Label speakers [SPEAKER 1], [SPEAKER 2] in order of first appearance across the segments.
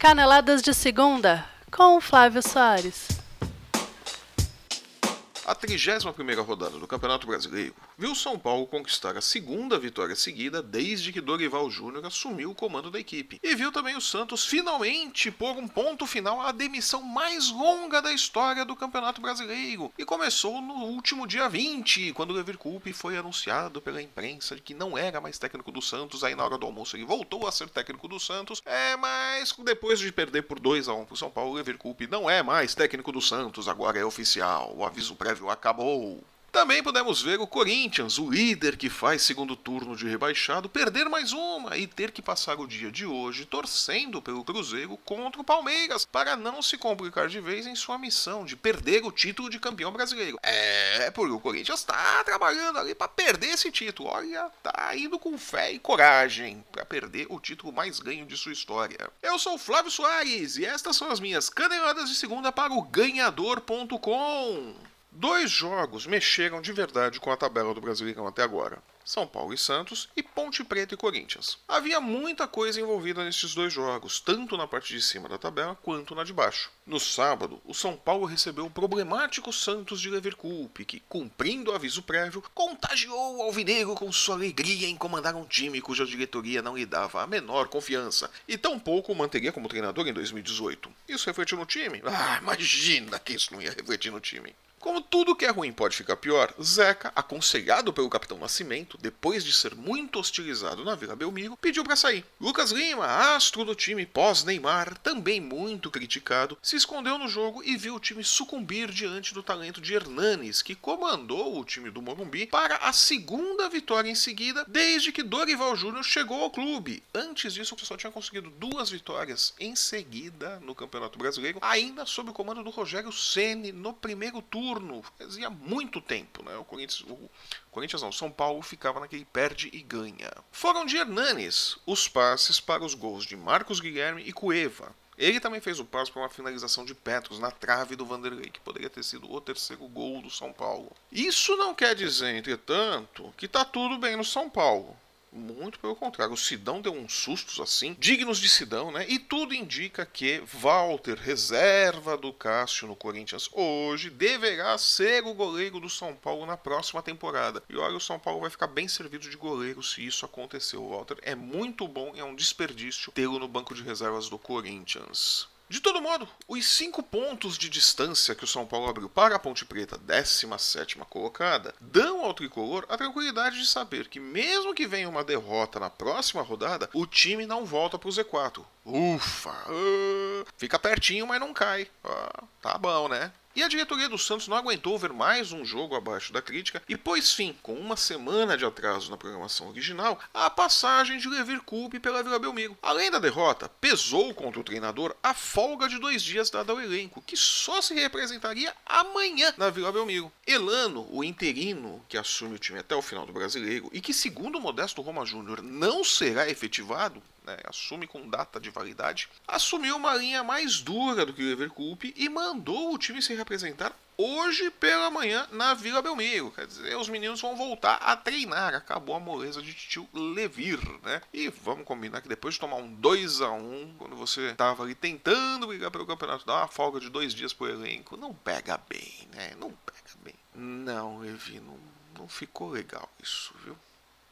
[SPEAKER 1] Caneladas de Segunda, com Flávio Soares.
[SPEAKER 2] A 31ª rodada do Campeonato Brasileiro viu São Paulo conquistar a segunda vitória seguida desde que Dorival Júnior assumiu o comando da equipe. E viu também o Santos finalmente pôr um ponto final à demissão mais longa da história do Campeonato Brasileiro. E começou no último dia 20, quando Leverkusen foi anunciado pela imprensa de que não era mais técnico do Santos. Aí na hora do almoço ele voltou a ser técnico do Santos. É, mas depois de perder por 2 a 1 pro São Paulo, Leverkusen não é mais técnico do Santos, agora é oficial. O aviso prévio acabou. Também podemos ver o Corinthians, o líder que faz segundo turno de rebaixado, perder mais uma e ter que passar o dia de hoje torcendo pelo Cruzeiro contra o Palmeiras para não se complicar de vez em sua missão de perder o título de campeão brasileiro. É, porque o Corinthians está trabalhando ali para perder esse título. Olha, tá indo com fé e coragem para perder o título mais ganho de sua história. Eu sou Flávio Soares e estas são as minhas caneladas de segunda para o ganhador.com. Dois jogos mexeram de verdade com a tabela do Brasileirão até agora. São Paulo e Santos e Ponte Preta e Corinthians. Havia muita coisa envolvida nesses dois jogos, tanto na parte de cima da tabela quanto na de baixo. No sábado, o São Paulo recebeu o problemático Santos de Leverkusen, que, cumprindo o aviso prévio, contagiou o alvinegro com sua alegria em comandar um time cuja diretoria não lhe dava a menor confiança e tampouco o manteria como treinador em 2018. Isso refletiu no time? Ah, imagina que isso não ia refletir no time. Como tudo que é ruim pode ficar pior, Zeca, aconselhado pelo capitão Nascimento, depois de ser muito hostilizado na Vila Belmiro, pediu para sair. Lucas Lima, astro do time pós-Neymar, também muito criticado, se escondeu no jogo e viu o time sucumbir diante do talento de Hernanes, que comandou o time do Morumbi para a segunda vitória em seguida desde que Dorival Júnior chegou ao clube. Antes disso, só tinha conseguido duas vitórias em seguida no Campeonato Brasileiro, ainda sob o comando do Rogério Ceni no primeiro turno turno. Fazia muito tempo, né? O Corinthians, o Corinthians não, São Paulo ficava naquele perde e ganha. Foram de Hernanes os passes para os gols de Marcos Guilherme e Cueva. Ele também fez o passo para uma finalização de Petros na trave do Vanderlei, que poderia ter sido o terceiro gol do São Paulo. Isso não quer dizer, entretanto, que tá tudo bem no São Paulo. Muito pelo contrário, o Sidão deu uns sustos assim, dignos de Sidão, né? E tudo indica que Walter, reserva do Cássio no Corinthians hoje, deverá ser o goleiro do São Paulo na próxima temporada. E olha, o São Paulo vai ficar bem servido de goleiro se isso acontecer. O Walter é muito bom e é um desperdício tê-lo no banco de reservas do Corinthians. De todo modo, os cinco pontos de distância que o São Paulo abriu para a Ponte Preta, 17 colocada, dão ao tricolor a tranquilidade de saber que, mesmo que venha uma derrota na próxima rodada, o time não volta para o Z4. Ufa! Uh, fica pertinho, mas não cai. Uh, tá bom, né? E a diretoria do Santos não aguentou ver mais um jogo abaixo da crítica e pôs fim, com uma semana de atraso na programação original, à passagem de Leverkusen pela Vila Belmiro. Além da derrota, pesou contra o treinador a folga de dois dias dada ao elenco, que só se representaria amanhã na Vila Belmiro. Elano, o interino que assume o time até o final do Brasileiro e que, segundo o Modesto Roma Júnior, não será efetivado, né, assume com data de validade, assumiu uma linha mais dura do que o Leverkusen e mandou o time se representar hoje pela manhã na Vila Belmiro. Quer dizer, os meninos vão voltar a treinar. Acabou a moleza de tio Levir, né? E vamos combinar que depois de tomar um 2 a 1 quando você estava ali tentando brigar pelo campeonato, dar uma folga de dois dias pro elenco, não pega bem, né? Não pega bem. Não, Levi, não, não ficou legal isso, viu?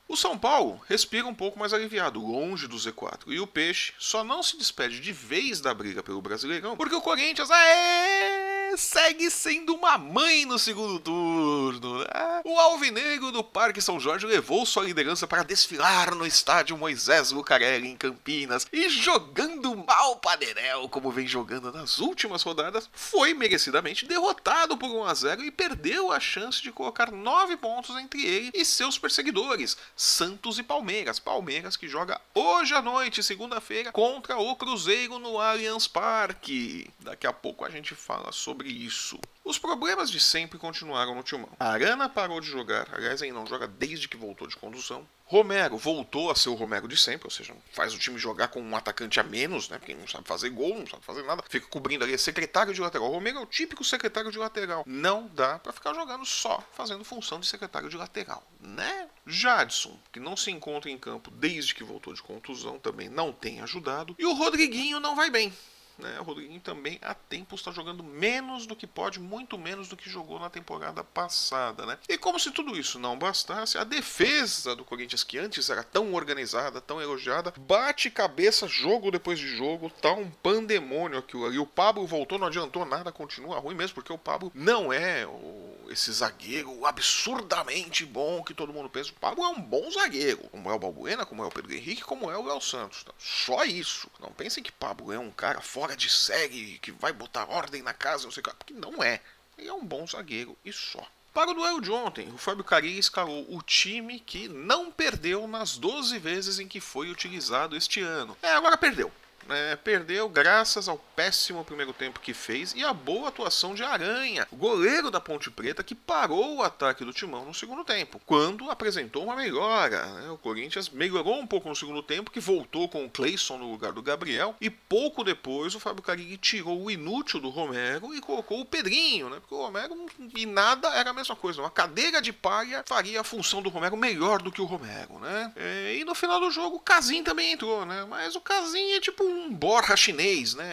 [SPEAKER 2] O São Paulo respira um pouco mais aliviado, longe do Z4. E o Peixe só não se despede de vez da briga pelo Brasileirão, porque o Corinthians, aê! segue sendo uma mãe no segundo turno. Né? O Alvinegro do Parque São Jorge levou sua liderança para desfilar no estádio Moisés Lucarelli em Campinas e jogando mal Paderel, como vem jogando nas últimas rodadas, foi merecidamente derrotado por 1 a 0 e perdeu a chance de colocar 9 pontos entre ele e seus perseguidores, Santos e Palmeiras. Palmeiras que joga hoje à noite, segunda-feira, contra o Cruzeiro no Allianz Parque. Daqui a pouco a gente fala sobre isso. Os problemas de sempre continuaram no Timão. Arana parou de jogar, aliás, ele não joga desde que voltou de condução. Romero voltou a ser o Romero de sempre, ou seja, faz o time jogar com um atacante a menos, né? Porque não sabe fazer gol, não sabe fazer nada, fica cobrindo ali, é secretário de lateral. O Romero é o típico secretário de lateral. Não dá para ficar jogando só fazendo função de secretário de lateral, né? Jadson, que não se encontra em campo desde que voltou de contusão, também não tem ajudado. E o Rodriguinho não vai bem. Né? O Rodriguinho também há tempo está jogando menos do que pode, muito menos do que jogou na temporada passada. Né? E como se tudo isso não bastasse, a defesa do Corinthians, que antes era tão organizada, tão elogiada, bate cabeça jogo depois de jogo, tá um pandemônio aquilo ali. O Pablo voltou, não adiantou nada, continua ruim mesmo, porque o Pablo não é o, esse zagueiro absurdamente bom que todo mundo pensa. O Pablo é um bom zagueiro, como é o Balbuena, como é o Pedro Henrique, como é o Léo Santos. Só isso. Não pensem que Pablo é um cara fora de série, que vai botar ordem na casa, não sei o que, porque não é. Ele é um bom zagueiro e só. Para o duelo de ontem, o Fábio Carilli escalou o time que não perdeu nas 12 vezes em que foi utilizado este ano. É, agora perdeu é, perdeu graças ao péssimo primeiro tempo que fez e a boa atuação de Aranha, o goleiro da Ponte Preta que parou o ataque do Timão no segundo tempo, quando apresentou uma melhora. Né? O Corinthians melhorou um pouco no segundo tempo, que voltou com o Cleison no lugar do Gabriel, e pouco depois o Fábio Carilli tirou o inútil do Romero e colocou o Pedrinho, né? porque o Romero e nada era a mesma coisa. Uma cadeira de palha faria a função do Romero melhor do que o Romero. Né? É, e no final do jogo o Casim também entrou, né? mas o Casim é tipo um um borra chinês, né?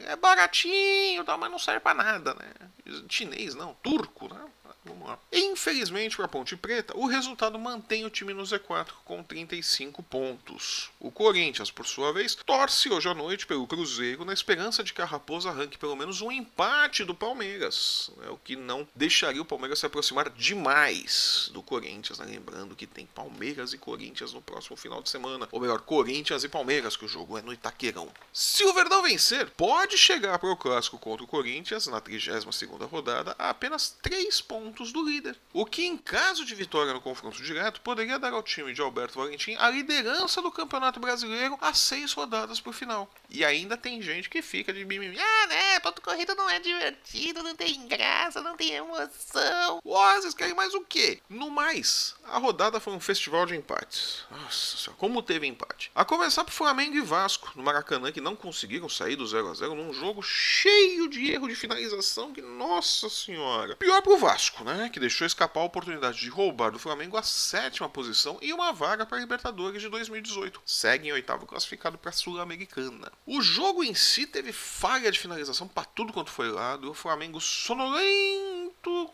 [SPEAKER 2] É baratinho, mas não serve para nada, né? Chinês não, turco, né? Infelizmente para a Ponte Preta, o resultado mantém o time no Z4 com 35 pontos. O Corinthians, por sua vez, torce hoje à noite pelo Cruzeiro na esperança de que a Raposa arranque pelo menos um empate do Palmeiras, né, o que não deixaria o Palmeiras se aproximar demais do Corinthians. Né? Lembrando que tem Palmeiras e Corinthians no próximo final de semana, ou melhor, Corinthians e Palmeiras, que o jogo é no Itaquerão. Se o Verdão vencer, pode chegar para o clássico contra o Corinthians na 32 segunda rodada a apenas 3 pontos do líder. O que, em caso de vitória no confronto direto, poderia dar ao time de Alberto Valentim a liderança do Campeonato Brasileiro a seis rodadas por final. E ainda tem gente que fica de mimimi. Ah, né? Ponto corrida não é divertido, não tem graça, não tem emoção. Vocês querem mais o quê? No mais, a rodada foi um festival de empates. Nossa senhora, como teve empate. A começar por Flamengo e Vasco, no Maracanã, que não conseguiram sair do 0 a 0 num jogo cheio de erro de finalização que, nossa senhora. Pior pro Vasco né, que deixou escapar a oportunidade de roubar do Flamengo a sétima posição e uma vaga para a Libertadores de 2018. Segue em oitavo classificado para a Sul-Americana. O jogo em si teve falha de finalização para tudo quanto foi lado, o Flamengo sonolento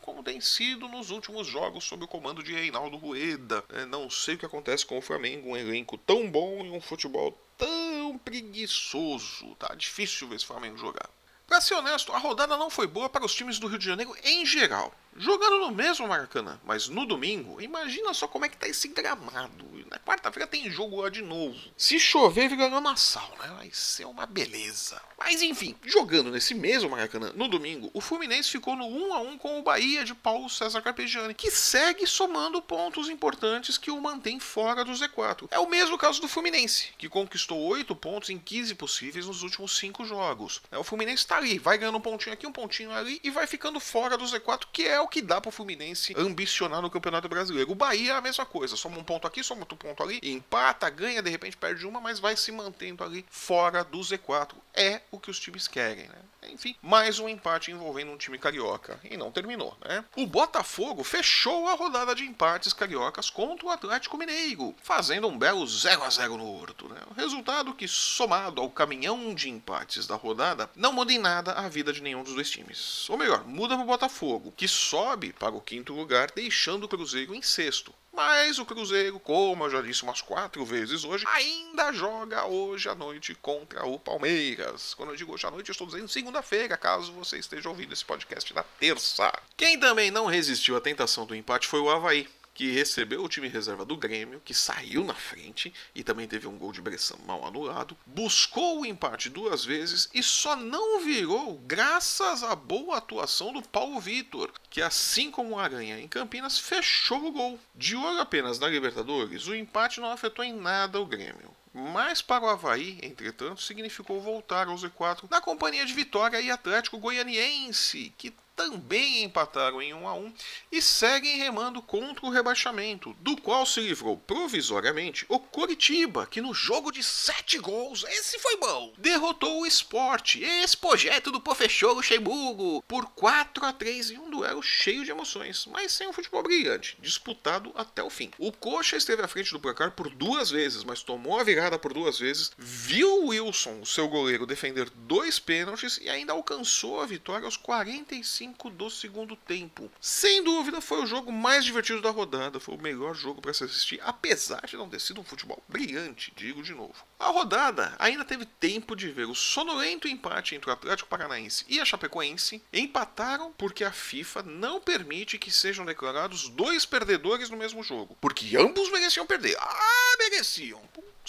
[SPEAKER 2] como tem sido nos últimos jogos sob o comando de Reinaldo Rueda. É, não sei o que acontece com o Flamengo, um elenco tão bom e um futebol tão preguiçoso. Tá difícil ver esse Flamengo jogar. Para ser honesto, a rodada não foi boa para os times do Rio de Janeiro em geral. Jogando no mesmo Maracanã, mas no domingo, imagina só como é que tá esse gramado. Na quarta-feira tem jogo lá de novo. Se chover, vira lamaçal, né? Vai ser uma beleza. Mas enfim, jogando nesse mesmo Maracanã, no domingo, o Fluminense ficou no 1 a 1 com o Bahia de Paulo César Carpegiani, que segue somando pontos importantes que o mantém fora do Z4. É o mesmo caso do Fluminense, que conquistou 8 pontos em 15 possíveis nos últimos 5 jogos. É, o Fluminense tá ali, vai ganhando um pontinho aqui, um pontinho ali e vai ficando fora do Z4, que é o que dá pro Fluminense ambicionar no Campeonato Brasileiro. O Bahia é a mesma coisa, soma um ponto aqui, soma outro ponto ali, empata, ganha, de repente perde uma, mas vai se mantendo ali fora do Z4. É o que os times querem, né? Enfim, mais um empate envolvendo um time carioca. E não terminou, né? O Botafogo fechou a rodada de empates cariocas contra o Atlético Mineiro, fazendo um belo 0 a 0 no Horto. Né? O resultado que, somado ao caminhão de empates da rodada, não muda em nada a vida de nenhum dos dois times. Ou melhor, muda para o Botafogo, que sobe para o quinto lugar, deixando o Cruzeiro em sexto. Mas o Cruzeiro, como eu já disse umas quatro vezes hoje, ainda joga hoje à noite contra o Palmeiras. Quando eu digo hoje à noite, eu estou dizendo segunda-feira, caso você esteja ouvindo esse podcast na terça. Quem também não resistiu à tentação do empate foi o Havaí que recebeu o time reserva do Grêmio, que saiu na frente e também teve um gol de Bressan mal anulado, buscou o empate duas vezes e só não virou graças à boa atuação do Paulo Vitor, que assim como o Aranha em Campinas fechou o gol. De olho apenas na Libertadores, o empate não afetou em nada o Grêmio. Mas para o Havaí, entretanto, significou voltar ao Z4 na companhia de Vitória e Atlético Goianiense, que também empataram em 1 a 1 e seguem remando contra o rebaixamento, do qual se livrou provisoriamente o Coritiba, que no jogo de 7 gols, esse foi bom, derrotou o Sport, esse projeto do professor Luxemburgo, por 4 a 3 em um duelo cheio de emoções, mas sem um futebol brilhante, disputado até o fim. O Coxa esteve à frente do placar por duas vezes, mas tomou a virada por duas vezes, viu Wilson, o seu goleiro, defender dois pênaltis e ainda alcançou a vitória aos 45 do segundo tempo. Sem dúvida, foi o jogo mais divertido da rodada, foi o melhor jogo para se assistir, apesar de não ter sido um futebol brilhante, digo de novo. A rodada ainda teve tempo de ver o sonolento empate entre o Atlético Paranaense e a Chapecoense. Empataram porque a FIFA não permite que sejam declarados dois perdedores no mesmo jogo, porque ambos mereciam perder. Ah, mereciam.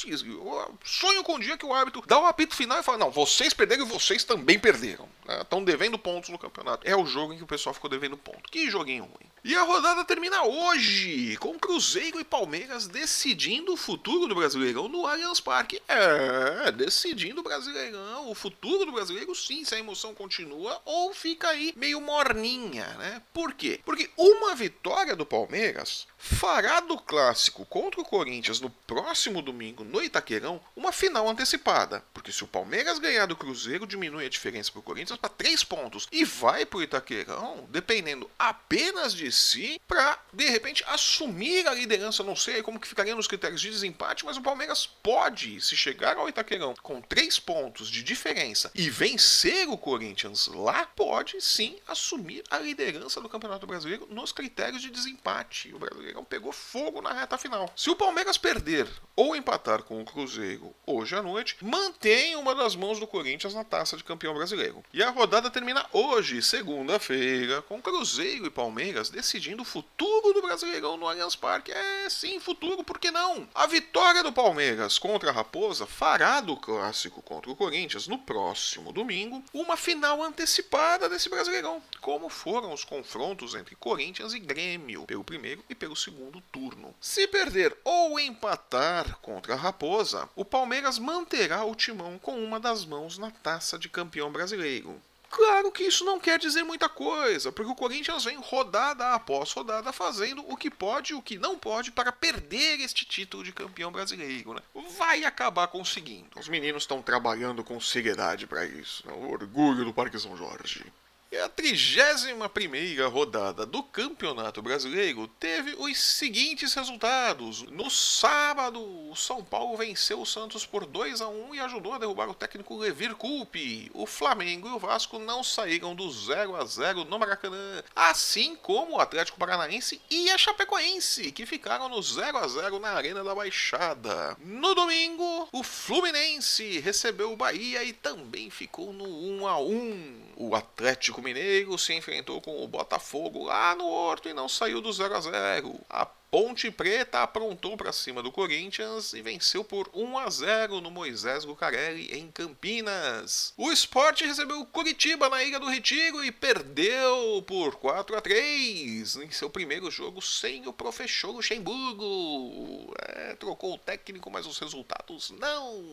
[SPEAKER 2] Eu sonho com o dia que o árbitro dá o apito final e fala: Não, vocês perderam e vocês também perderam. Estão né? devendo pontos no campeonato. É o jogo em que o pessoal ficou devendo ponto. Que joguinho ruim. E a rodada termina hoje, com Cruzeiro e Palmeiras decidindo o futuro do Brasileirão no Allianz Parque. É, decidindo o Brasileirão, o futuro do Brasileiro, sim, se a emoção continua ou fica aí meio morninha, né? Por quê? Porque uma vitória do Palmeiras fará do clássico contra o Corinthians no próximo domingo no Itaquerão uma final antecipada. Porque se o Palmeiras ganhar do Cruzeiro, diminui a diferença para o Corinthians para 3 pontos e vai para o Itaquerão, dependendo apenas de si, para de repente assumir a liderança. Não sei como que ficaria nos critérios de desempate, mas o Palmeiras pode, se chegar ao Itaquerão com 3 pontos de diferença e vencer o Corinthians lá, pode sim assumir a liderança do Campeonato Brasileiro nos critérios de desempate. O Brasileirão pegou fogo na reta final. Se o Palmeiras perder ou empatar com o Cruzeiro hoje à noite, mantém uma das mãos do Corinthians na taça de campeão brasileiro. E a rodada termina hoje, segunda-feira, com Cruzeiro e Palmeiras decidindo o futuro do Brasileirão no Allianz Parque. É sim, futuro, por que não? A vitória do Palmeiras contra a Raposa fará do clássico contra o Corinthians no próximo domingo uma final antecipada desse Brasileirão, como foram os confrontos entre Corinthians e Grêmio, pelo primeiro e pelo segundo turno. Se perder ou empatar contra a Raposa, o Palmeiras manterá o timão com uma das mãos na taça de campeão brasileiro. Claro que isso não quer dizer muita coisa, porque o Corinthians vem rodada após rodada fazendo o que pode e o que não pode para perder este título de campeão brasileiro. Né? Vai acabar conseguindo. Os meninos estão trabalhando com seriedade para isso. Né? O orgulho do Parque São Jorge. E a 31 rodada do Campeonato Brasileiro teve os seguintes resultados. No sábado, o São Paulo venceu o Santos por 2 a 1 e ajudou a derrubar o técnico Levir Coupe. O Flamengo e o Vasco não saíram do 0 a 0 no Maracanã, assim como o Atlético Paranaense e a Chapecoense, que ficaram no 0 a 0 na Arena da Baixada. No domingo, o Fluminense recebeu o Bahia e também ficou no 1 a 1. O Atlético Atlético Mineiro se enfrentou com o Botafogo lá no Horto e não saiu do 0 a 0. A Ponte Preta aprontou para cima do Corinthians e venceu por 1 a 0 no Moisés Lucarelli em Campinas. O Sport recebeu Curitiba na Ilha do Retiro e perdeu por 4 a 3 em seu primeiro jogo sem o professor Luxemburgo. É, trocou o técnico, mas os resultados não.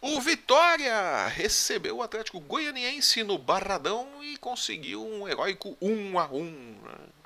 [SPEAKER 2] O Vitória recebeu o Atlético Goianiense no Barradão e conseguiu um heróico 1 a 1.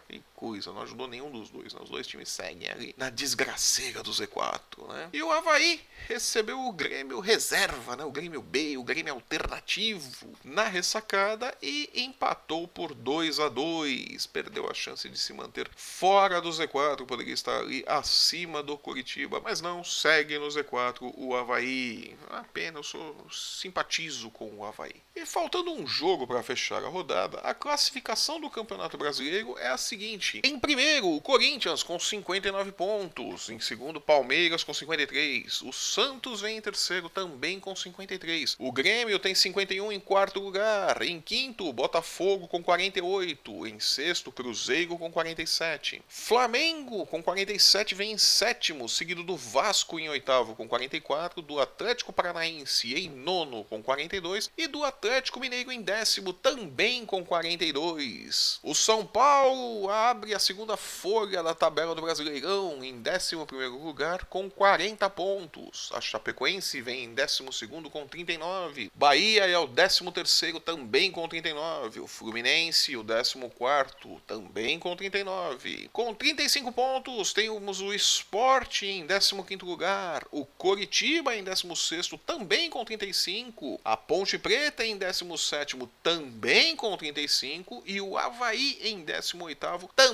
[SPEAKER 2] Coisa, não ajudou nenhum dos dois. Né? Os dois times seguem ali na desgraceira do Z4, né? E o Havaí recebeu o Grêmio reserva, né? O Grêmio B, o Grêmio alternativo na ressacada e empatou por 2 a 2 Perdeu a chance de se manter fora do Z4, poderia estar ali acima do Curitiba, mas não, segue no Z4 o Havaí. Apenas eu sou, simpatizo com o Havaí. E faltando um jogo para fechar a rodada, a classificação do Campeonato Brasileiro é a seguinte em primeiro, o Corinthians com 59 pontos. Em segundo, Palmeiras com 53. O Santos vem em terceiro também com 53. O Grêmio tem 51 em quarto lugar. Em quinto, Botafogo com 48. Em sexto, Cruzeiro com 47. Flamengo com 47 vem em sétimo, seguido do Vasco em oitavo com 44, do Atlético Paranaense em nono com 42 e do Atlético Mineiro em décimo também com 42. O São Paulo abre abre a segunda folha da tabela do Brasileirão em 11 lugar com 40 pontos. A Chapecoense vem em 12 com 39. Bahia é o 13 também com 39. O Fluminense, o 14 também com 39. Com 35 pontos, temos o Sport em 15 lugar. O Coritiba em 16 também com 35. A Ponte Preta em 17 também com 35. E o Havaí em 18 também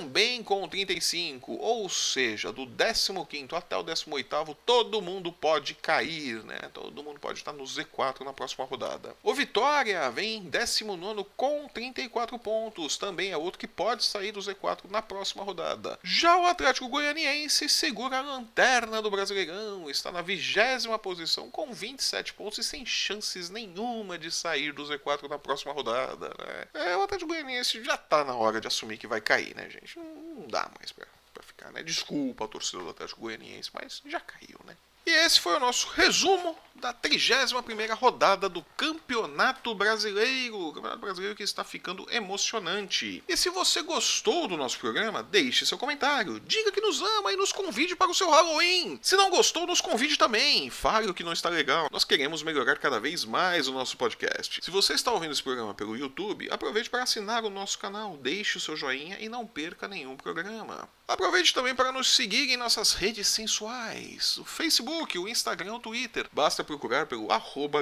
[SPEAKER 2] com 35. Ou seja, do 15 até o 18 todo mundo pode cair, né? Todo mundo pode estar no Z4 na próxima rodada. O Vitória vem em 19 com 34 pontos. Também é outro que pode sair do Z4 na próxima rodada. Já o Atlético Goianiense segura a lanterna do Brasileirão. Está na vigésima posição com 27 pontos e sem chances nenhuma de sair do Z4 na próxima rodada. Né? É, o Atlético Goianiense já está na hora de assumir que vai cair, né, gente? Não dá mais pra ficar, né? Desculpa a torcida do Atlético Goianiense, mas já caiu, né? E esse foi o nosso resumo da 31ª rodada do Campeonato Brasileiro. O Campeonato Brasileiro que está ficando emocionante. E se você gostou do nosso programa, deixe seu comentário. Diga que nos ama e nos convide para o seu Halloween. Se não gostou, nos convide também. Fale o que não está legal. Nós queremos melhorar cada vez mais o nosso podcast. Se você está ouvindo esse programa pelo YouTube, aproveite para assinar o nosso canal. Deixe o seu joinha e não perca nenhum programa. Aproveite também para nos seguir em nossas redes sensuais. O Facebook Facebook, o Instagram, o Twitter. Basta procurar pelo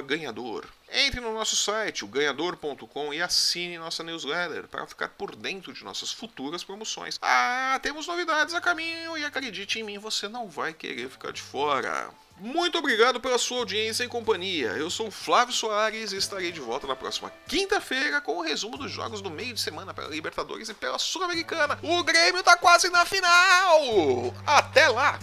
[SPEAKER 2] ganhador. Entre no nosso site, o ganhador.com, e assine nossa newsletter para ficar por dentro de nossas futuras promoções. Ah, temos novidades a caminho e acredite em mim, você não vai querer ficar de fora. Muito obrigado pela sua audiência e companhia. Eu sou Flávio Soares e estarei de volta na próxima quinta-feira com o resumo dos jogos do meio de semana pela Libertadores e pela Sul-Americana. O Grêmio tá quase na final! Até lá!